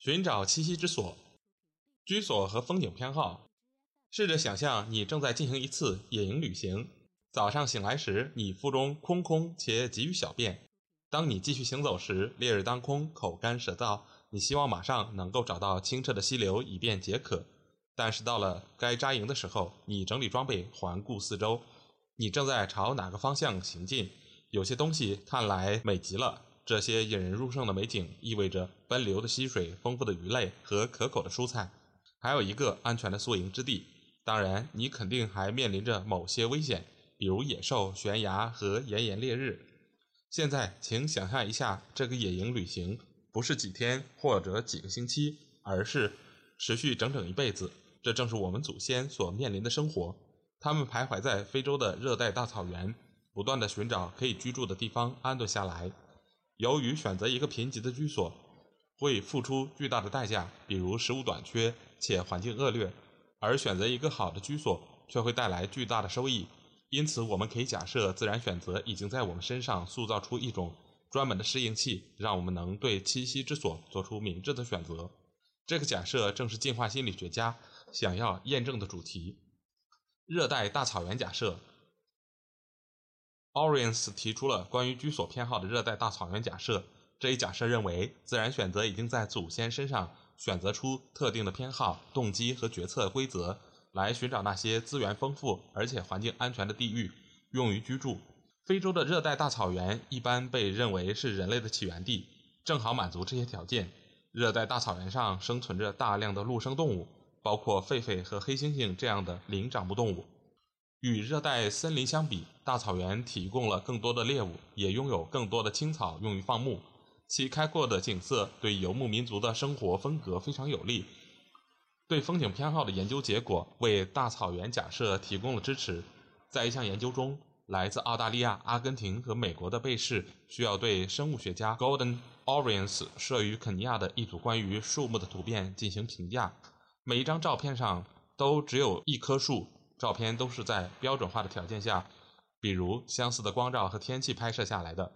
寻找栖息之所、居所和风景偏好。试着想象你正在进行一次野营旅行。早上醒来时，你腹中空空且急于小便。当你继续行走时，烈日当空，口干舌燥，你希望马上能够找到清澈的溪流以便解渴。但是到了该扎营的时候，你整理装备，环顾四周。你正在朝哪个方向行进？有些东西看来美极了。这些引人入胜的美景意味着奔流的溪水、丰富的鱼类和可口的蔬菜，还有一个安全的宿营之地。当然，你肯定还面临着某些危险，比如野兽、悬崖和炎炎烈日。现在，请想象一下，这个野营旅行不是几天或者几个星期，而是持续整整一辈子。这正是我们祖先所面临的生活。他们徘徊在非洲的热带大草原，不断地寻找可以居住的地方安顿下来。由于选择一个贫瘠的居所会付出巨大的代价，比如食物短缺且环境恶劣，而选择一个好的居所却会带来巨大的收益。因此，我们可以假设，自然选择已经在我们身上塑造出一种专门的适应器，让我们能对栖息之所做出明智的选择。这个假设正是进化心理学家想要验证的主题。热带大草原假设，Oriens 提出了关于居所偏好的热带大草原假设。这一假设认为，自然选择已经在祖先身上选择出特定的偏好、动机和决策规则，来寻找那些资源丰富而且环境安全的地域用于居住。非洲的热带大草原一般被认为是人类的起源地，正好满足这些条件。热带大草原上生存着大量的陆生动物。包括狒狒和黑猩猩这样的灵长目动物。与热带森林相比，大草原提供了更多的猎物，也拥有更多的青草用于放牧。其开阔的景色对游牧民族的生活风格非常有利。对风景偏好的研究结果为大草原假设提供了支持。在一项研究中，来自澳大利亚、阿根廷和美国的被试需要对生物学家 Golden Orions 设于肯尼亚的一组关于树木的图片进行评价。每一张照片上都只有一棵树，照片都是在标准化的条件下，比如相似的光照和天气拍摄下来的。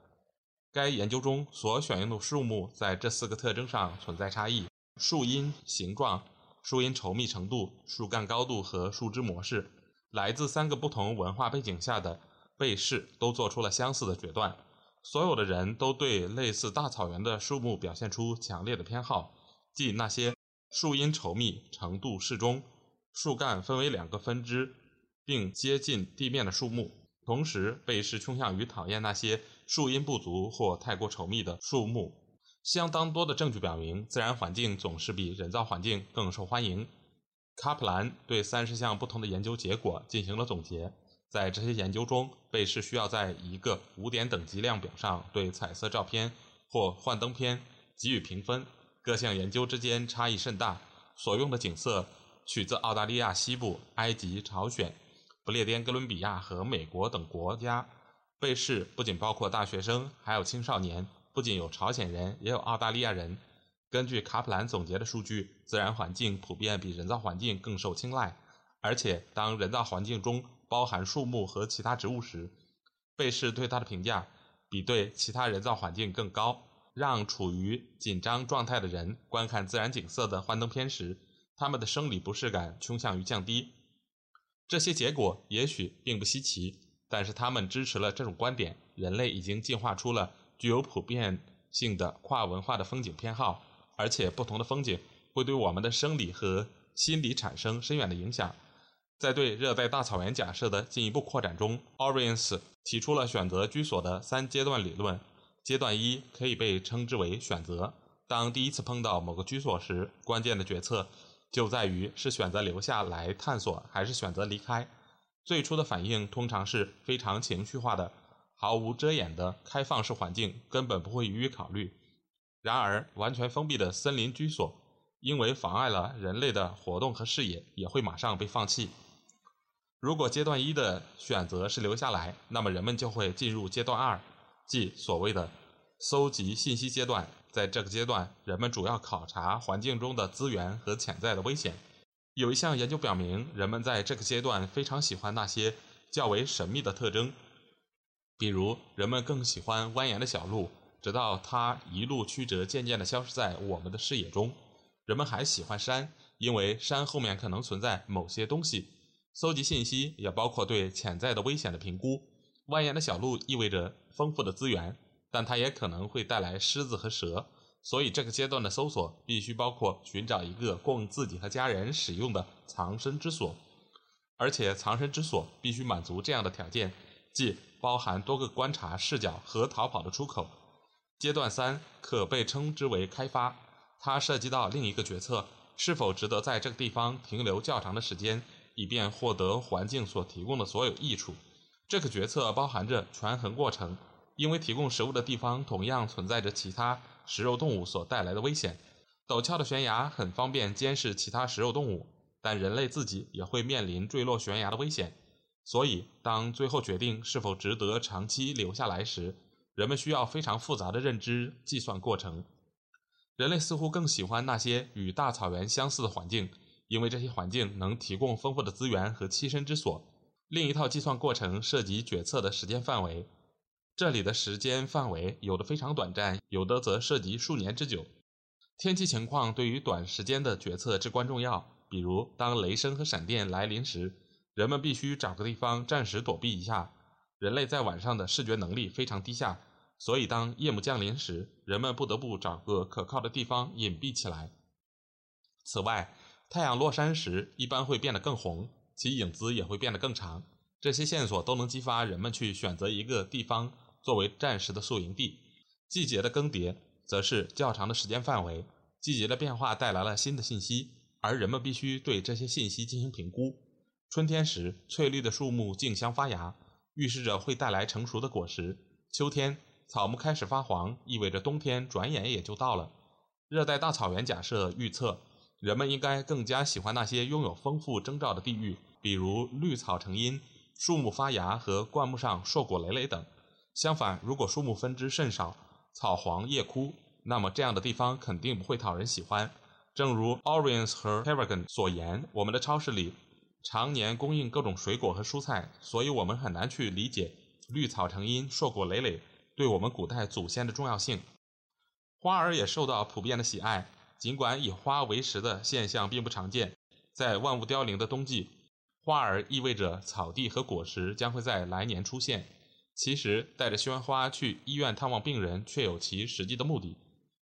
该研究中所选用的树木在这四个特征上存在差异：树荫形状、树荫稠密程度、树干高度和树枝模式。来自三个不同文化背景下的被试都做出了相似的决断。所有的人都对类似大草原的树木表现出强烈的偏好，即那些。树荫稠密程度适中，树干分为两个分支，并接近地面的树木。同时，被氏倾向于讨厌那些树荫不足或太过稠密的树木。相当多的证据表明，自然环境总是比人造环境更受欢迎。卡普兰对三十项不同的研究结果进行了总结。在这些研究中，被试需要在一个五点等级量表上对彩色照片或幻灯片给予评分。各项研究之间差异甚大，所用的景色取自澳大利亚西部、埃及、朝鲜、不列颠哥伦比亚和美国等国家。被试不仅包括大学生，还有青少年，不仅有朝鲜人，也有澳大利亚人。根据卡普兰总结的数据，自然环境普遍比人造环境更受青睐，而且当人造环境中包含树木和其他植物时，被试对它的评价比对其他人造环境更高。让处于紧张状态的人观看自然景色的幻灯片时，他们的生理不适感倾向于降低。这些结果也许并不稀奇，但是他们支持了这种观点：人类已经进化出了具有普遍性的跨文化的风景偏好，而且不同的风景会对我们的生理和心理产生深远的影响。在对热带大草原假设的进一步扩展中，Oriens 提出了选择居所的三阶段理论。阶段一可以被称之为选择。当第一次碰到某个居所时，关键的决策就在于是选择留下来探索，还是选择离开。最初的反应通常是非常情绪化的，毫无遮掩的开放式环境根本不会予以考虑。然而，完全封闭的森林居所，因为妨碍了人类的活动和视野，也会马上被放弃。如果阶段一的选择是留下来，那么人们就会进入阶段二，即所谓的搜集信息阶段。在这个阶段，人们主要考察环境中的资源和潜在的危险。有一项研究表明，人们在这个阶段非常喜欢那些较为神秘的特征，比如人们更喜欢蜿蜒的小路，直到它一路曲折，渐渐地消失在我们的视野中。人们还喜欢山，因为山后面可能存在某些东西。搜集信息也包括对潜在的危险的评估。蜿蜒的小路意味着丰富的资源。但它也可能会带来狮子和蛇，所以这个阶段的搜索必须包括寻找一个供自己和家人使用的藏身之所，而且藏身之所必须满足这样的条件，即包含多个观察视角和逃跑的出口。阶段三可被称之为开发，它涉及到另一个决策：是否值得在这个地方停留较长的时间，以便获得环境所提供的所有益处。这个决策包含着权衡过程。因为提供食物的地方同样存在着其他食肉动物所带来的危险。陡峭的悬崖很方便监视其他食肉动物，但人类自己也会面临坠落悬崖的危险。所以，当最后决定是否值得长期留下来时，人们需要非常复杂的认知计算过程。人类似乎更喜欢那些与大草原相似的环境，因为这些环境能提供丰富的资源和栖身之所。另一套计算过程涉及决策的时间范围。这里的时间范围有的非常短暂，有的则涉及数年之久。天气情况对于短时间的决策至关重要。比如，当雷声和闪电来临时，人们必须找个地方暂时躲避一下。人类在晚上的视觉能力非常低下，所以当夜幕降临时，人们不得不找个可靠的地方隐蔽起来。此外，太阳落山时一般会变得更红，其影子也会变得更长。这些线索都能激发人们去选择一个地方。作为战时的宿营地，季节的更迭则是较长的时间范围。季节的变化带来了新的信息，而人们必须对这些信息进行评估。春天时，翠绿的树木竞相发芽，预示着会带来成熟的果实。秋天，草木开始发黄，意味着冬天转眼也就到了。热带大草原假设预测，人们应该更加喜欢那些拥有丰富征兆的地域，比如绿草成荫、树木发芽和灌木上硕果累累等。相反，如果树木分枝甚少，草黄叶枯，那么这样的地方肯定不会讨人喜欢。正如 Oriens 和 Harrigan 所言，我们的超市里常年供应各种水果和蔬菜，所以我们很难去理解绿草成荫、硕果累累对我们古代祖先的重要性。花儿也受到普遍的喜爱，尽管以花为食的现象并不常见。在万物凋零的冬季，花儿意味着草地和果实将会在来年出现。其实，带着鲜花去医院探望病人，却有其实际的目的。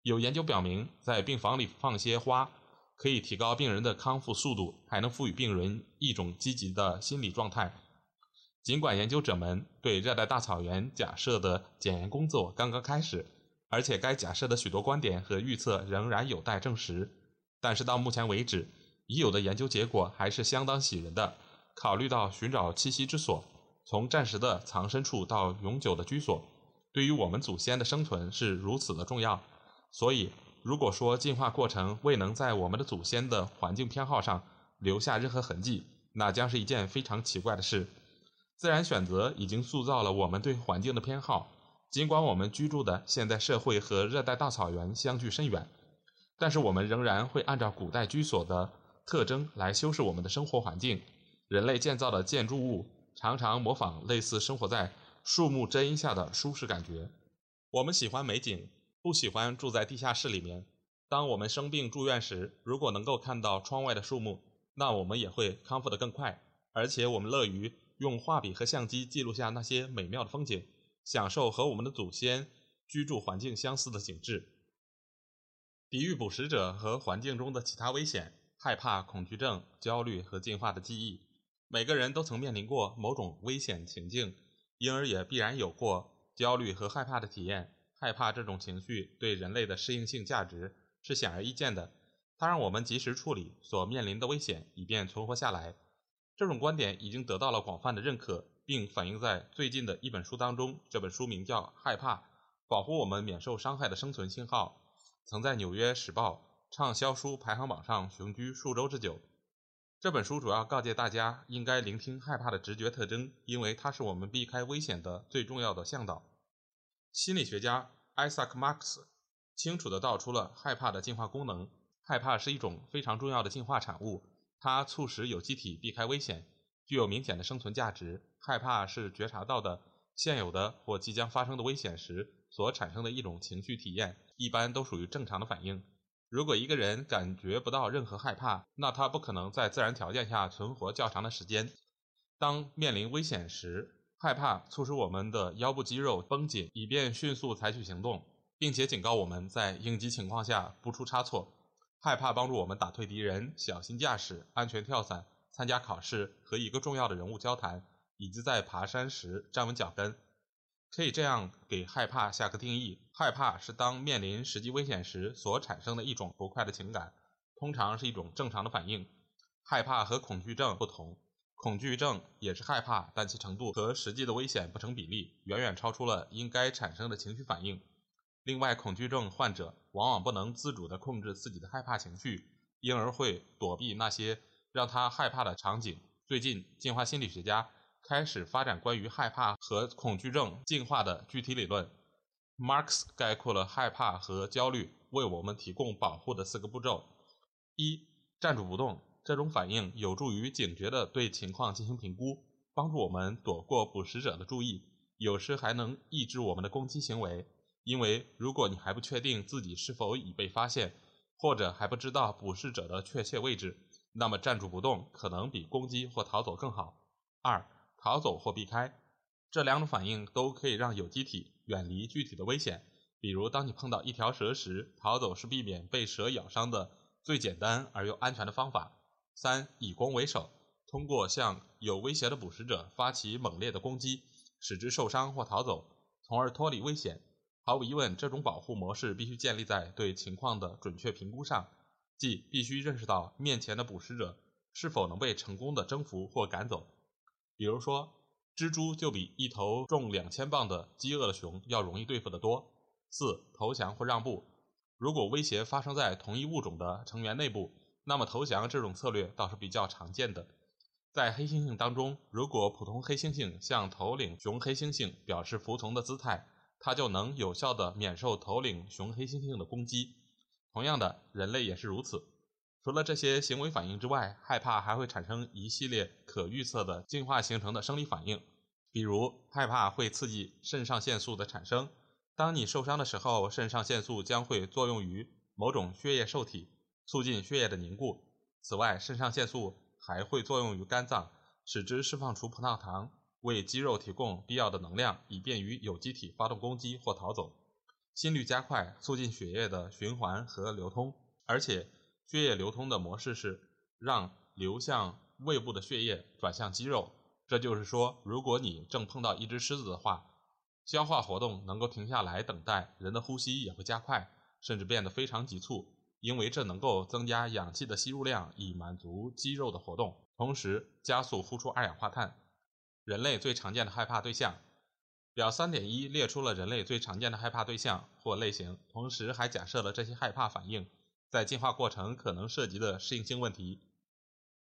有研究表明，在病房里放些花，可以提高病人的康复速度，还能赋予病人一种积极的心理状态。尽管研究者们对热带大草原假设的检验工作刚刚开始，而且该假设的许多观点和预测仍然有待证实，但是到目前为止，已有的研究结果还是相当喜人的。考虑到寻找栖息之所。从暂时的藏身处到永久的居所，对于我们祖先的生存是如此的重要。所以，如果说进化过程未能在我们的祖先的环境偏好上留下任何痕迹，那将是一件非常奇怪的事。自然选择已经塑造了我们对环境的偏好。尽管我们居住的现代社会和热带大草原相距甚远，但是我们仍然会按照古代居所的特征来修饰我们的生活环境。人类建造的建筑物。常常模仿类似生活在树木遮阴下的舒适感觉。我们喜欢美景，不喜欢住在地下室里面。当我们生病住院时，如果能够看到窗外的树木，那我们也会康复得更快。而且我们乐于用画笔和相机记录下那些美妙的风景，享受和我们的祖先居住环境相似的景致。抵御捕食者和环境中的其他危险，害怕、恐惧症、焦虑和进化的记忆。每个人都曾面临过某种危险情境，因而也必然有过焦虑和害怕的体验。害怕这种情绪对人类的适应性价值是显而易见的，它让我们及时处理所面临的危险，以便存活下来。这种观点已经得到了广泛的认可，并反映在最近的一本书当中。这本书名叫《害怕：保护我们免受伤害的生存信号》。曾在《纽约时报》畅销书排行榜上雄居数周之久。这本书主要告诫大家应该聆听害怕的直觉特征，因为它是我们避开危险的最重要的向导。心理学家艾萨克·马克思清楚地道出了害怕的进化功能。害怕是一种非常重要的进化产物，它促使有机体避开危险，具有明显的生存价值。害怕是觉察到的现有的或即将发生的危险时所产生的一种情绪体验，一般都属于正常的反应。如果一个人感觉不到任何害怕，那他不可能在自然条件下存活较长的时间。当面临危险时，害怕促使我们的腰部肌肉绷紧，以便迅速采取行动，并且警告我们在应急情况下不出差错。害怕帮助我们打退敌人、小心驾驶、安全跳伞、参加考试、和一个重要的人物交谈，以及在爬山时站稳脚跟。可以这样给害怕下个定义：害怕是当面临实际危险时所产生的一种不快的情感，通常是一种正常的反应。害怕和恐惧症不同，恐惧症也是害怕，但其程度和实际的危险不成比例，远远超出了应该产生的情绪反应。另外，恐惧症患者往往不能自主地控制自己的害怕情绪，因而会躲避那些让他害怕的场景。最近，进化心理学家开始发展关于害怕和恐惧症进化的具体理论。Marx 概括了害怕和焦虑为我们提供保护的四个步骤：一、站住不动。这种反应有助于警觉地对情况进行评估，帮助我们躲过捕食者的注意，有时还能抑制我们的攻击行为。因为如果你还不确定自己是否已被发现，或者还不知道捕食者的确切位置，那么站住不动可能比攻击或逃走更好。二、逃走或避开，这两种反应都可以让有机体远离具体的危险。比如，当你碰到一条蛇时，逃走是避免被蛇咬伤的最简单而又安全的方法。三、以攻为守，通过向有威胁的捕食者发起猛烈的攻击，使之受伤或逃走，从而脱离危险。毫无疑问，这种保护模式必须建立在对情况的准确评估上，即必须认识到面前的捕食者是否能被成功的征服或赶走。比如说，蜘蛛就比一头重两千磅的饥饿的熊要容易对付得多。四、投降或让步。如果威胁发生在同一物种的成员内部，那么投降这种策略倒是比较常见的。在黑猩猩当中，如果普通黑猩猩向头领熊黑猩猩表示服从的姿态，它就能有效地免受头领雄黑猩猩的攻击。同样的，人类也是如此。除了这些行为反应之外，害怕还会产生一系列可预测的进化形成的生理反应。比如，害怕会刺激肾上腺素的产生。当你受伤的时候，肾上腺素将会作用于某种血液受体，促进血液的凝固。此外，肾上腺素还会作用于肝脏，使之释放出葡萄糖。为肌肉提供必要的能量，以便于有机体发动攻击或逃走。心率加快，促进血液的循环和流通，而且血液流通的模式是让流向胃部的血液转向肌肉。这就是说，如果你正碰到一只狮子的话，消化活动能够停下来等待，人的呼吸也会加快，甚至变得非常急促，因为这能够增加氧气的吸入量，以满足肌肉的活动，同时加速呼出二氧化碳。人类最常见的害怕对象，表三点一列出了人类最常见的害怕对象或类型，同时还假设了这些害怕反应在进化过程可能涉及的适应性问题。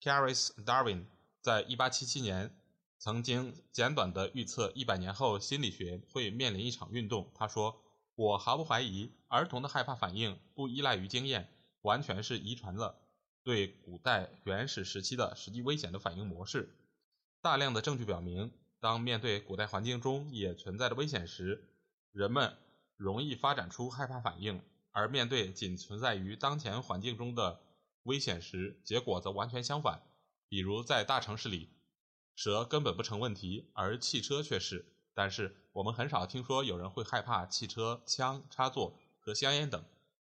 Caris Darwin 在1877年曾经简短地预测100年后心理学会面临一场运动。他说：“我毫不怀疑，儿童的害怕反应不依赖于经验，完全是遗传了对古代原始时期的实际危险的反应模式。”大量的证据表明，当面对古代环境中也存在的危险时，人们容易发展出害怕反应；而面对仅存在于当前环境中的危险时，结果则完全相反。比如在大城市里，蛇根本不成问题，而汽车却是。但是我们很少听说有人会害怕汽车、枪、插座和香烟等，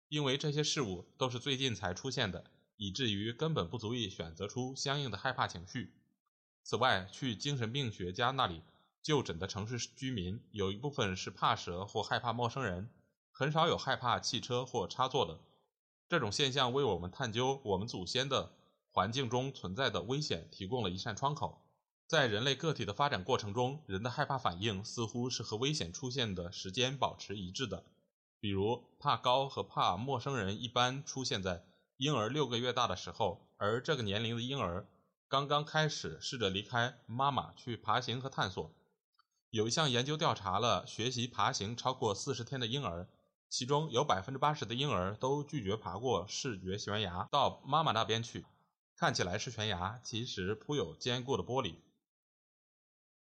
因为这些事物都是最近才出现的，以至于根本不足以选择出相应的害怕情绪。此外，去精神病学家那里就诊的城市居民，有一部分是怕蛇或害怕陌生人，很少有害怕汽车或插座的。这种现象为我们探究我们祖先的环境中存在的危险提供了一扇窗口。在人类个体的发展过程中，人的害怕反应似乎是和危险出现的时间保持一致的。比如怕高和怕陌生人一般出现在婴儿六个月大的时候，而这个年龄的婴儿刚刚开始试着离开妈妈去爬行和探索。有一项研究调查了学习爬行超过四十天的婴儿，其中有百分之八十的婴儿都拒绝爬过视觉悬崖到妈妈那边去。看起来是悬崖，其实铺有坚固的玻璃。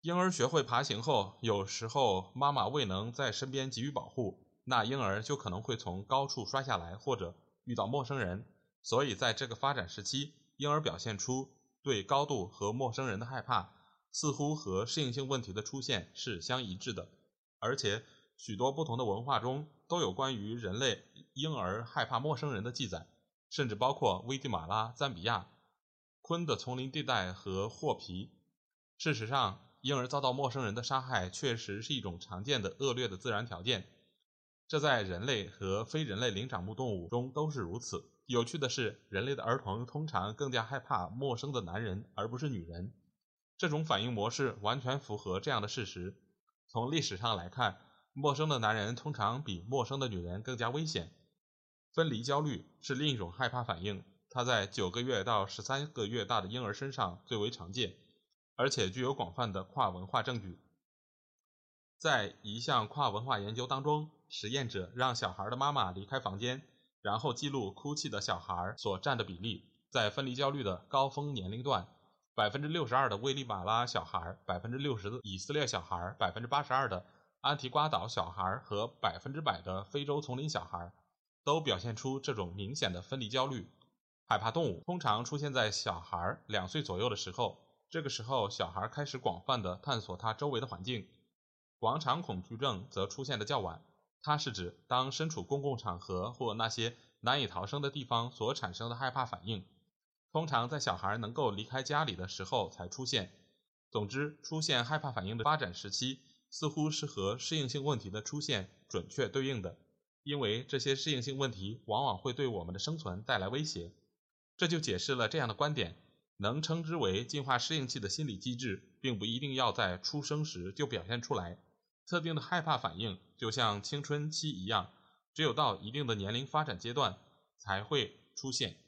婴儿学会爬行后，有时候妈妈未能在身边给予保护，那婴儿就可能会从高处摔下来，或者遇到陌生人。所以，在这个发展时期，婴儿表现出对高度和陌生人的害怕，似乎和适应性问题的出现是相一致的。而且，许多不同的文化中都有关于人类婴儿害怕陌生人的记载，甚至包括危地马拉、赞比亚。昆的丛林地带和霍皮。事实上，婴儿遭到陌生人的杀害确实是一种常见的恶劣的自然条件。这在人类和非人类灵长目动物中都是如此。有趣的是，人类的儿童通常更加害怕陌生的男人，而不是女人。这种反应模式完全符合这样的事实。从历史上来看，陌生的男人通常比陌生的女人更加危险。分离焦虑是另一种害怕反应。它在九个月到十三个月大的婴儿身上最为常见，而且具有广泛的跨文化证据。在一项跨文化研究当中，实验者让小孩的妈妈离开房间，然后记录哭泣的小孩所占的比例。在分离焦虑的高峰年龄段，百分之六十二的危地马拉小孩、百分之六十的以色列小孩、百分之八十二的安提瓜岛小孩和百分之百的非洲丛林小孩，都表现出这种明显的分离焦虑。害怕动物通常出现在小孩两岁左右的时候，这个时候小孩开始广泛的探索他周围的环境。广场恐惧症则出现的较晚，它是指当身处公共场合或那些难以逃生的地方所产生的害怕反应，通常在小孩能够离开家里的时候才出现。总之，出现害怕反应的发展时期似乎是和适应性问题的出现准确对应的，因为这些适应性问题往往会对我们的生存带来威胁。这就解释了这样的观点：能称之为进化适应器的心理机制，并不一定要在出生时就表现出来。特定的害怕反应就像青春期一样，只有到一定的年龄发展阶段才会出现。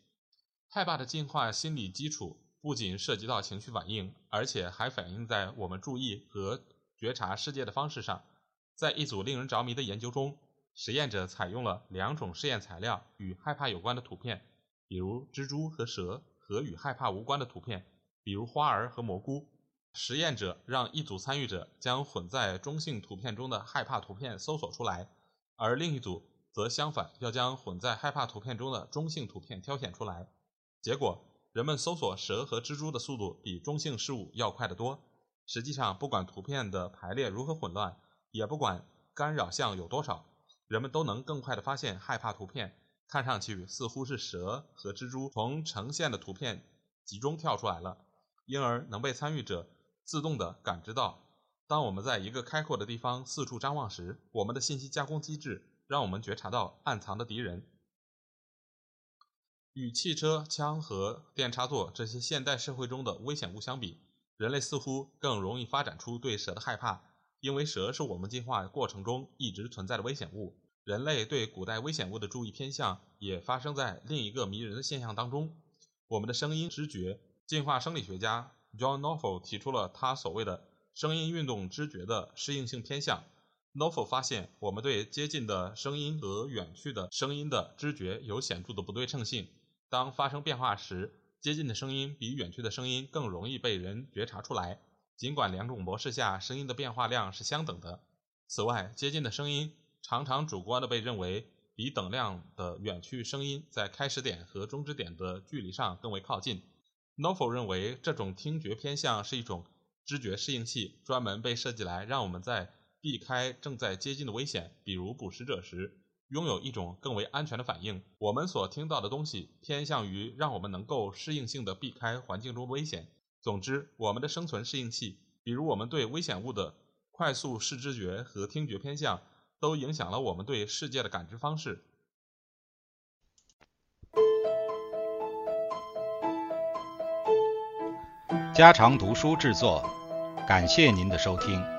害怕的进化心理基础不仅涉及到情绪反应，而且还反映在我们注意和觉察世界的方式上。在一组令人着迷的研究中，实验者采用了两种试验材料与害怕有关的图片。比如蜘蛛和蛇和与害怕无关的图片，比如花儿和蘑菇。实验者让一组参与者将混在中性图片中的害怕图片搜索出来，而另一组则相反，要将混在害怕图片中的中性图片挑选出来。结果，人们搜索蛇和蜘蛛的速度比中性事物要快得多。实际上，不管图片的排列如何混乱，也不管干扰项有多少，人们都能更快地发现害怕图片。看上去似乎是蛇和蜘蛛从呈现的图片集中跳出来了，因而能被参与者自动地感知到。当我们在一个开阔的地方四处张望时，我们的信息加工机制让我们觉察到暗藏的敌人。与汽车、枪和电插座这些现代社会中的危险物相比，人类似乎更容易发展出对蛇的害怕，因为蛇是我们进化过程中一直存在的危险物。人类对古代危险物的注意偏向，也发生在另一个迷人的现象当中：我们的声音知觉。进化生理学家 John Norfolk 提出了他所谓的声音运动知觉的适应性偏向。n o f o l 发现，我们对接近的声音和远去的声音的知觉有显著的不对称性。当发生变化时，接近的声音比远去的声音更容易被人觉察出来，尽管两种模式下声音的变化量是相等的。此外，接近的声音。常常主观的被认为比等量的远去声音在开始点和终止点的距离上更为靠近。n o f o 认为这种听觉偏向是一种知觉适应器，专门被设计来让我们在避开正在接近的危险，比如捕食者时，拥有一种更为安全的反应。我们所听到的东西偏向于让我们能够适应性的避开环境中的危险。总之，我们的生存适应器，比如我们对危险物的快速视知觉和听觉偏向。都影响了我们对世界的感知方式。家常读书制作，感谢您的收听。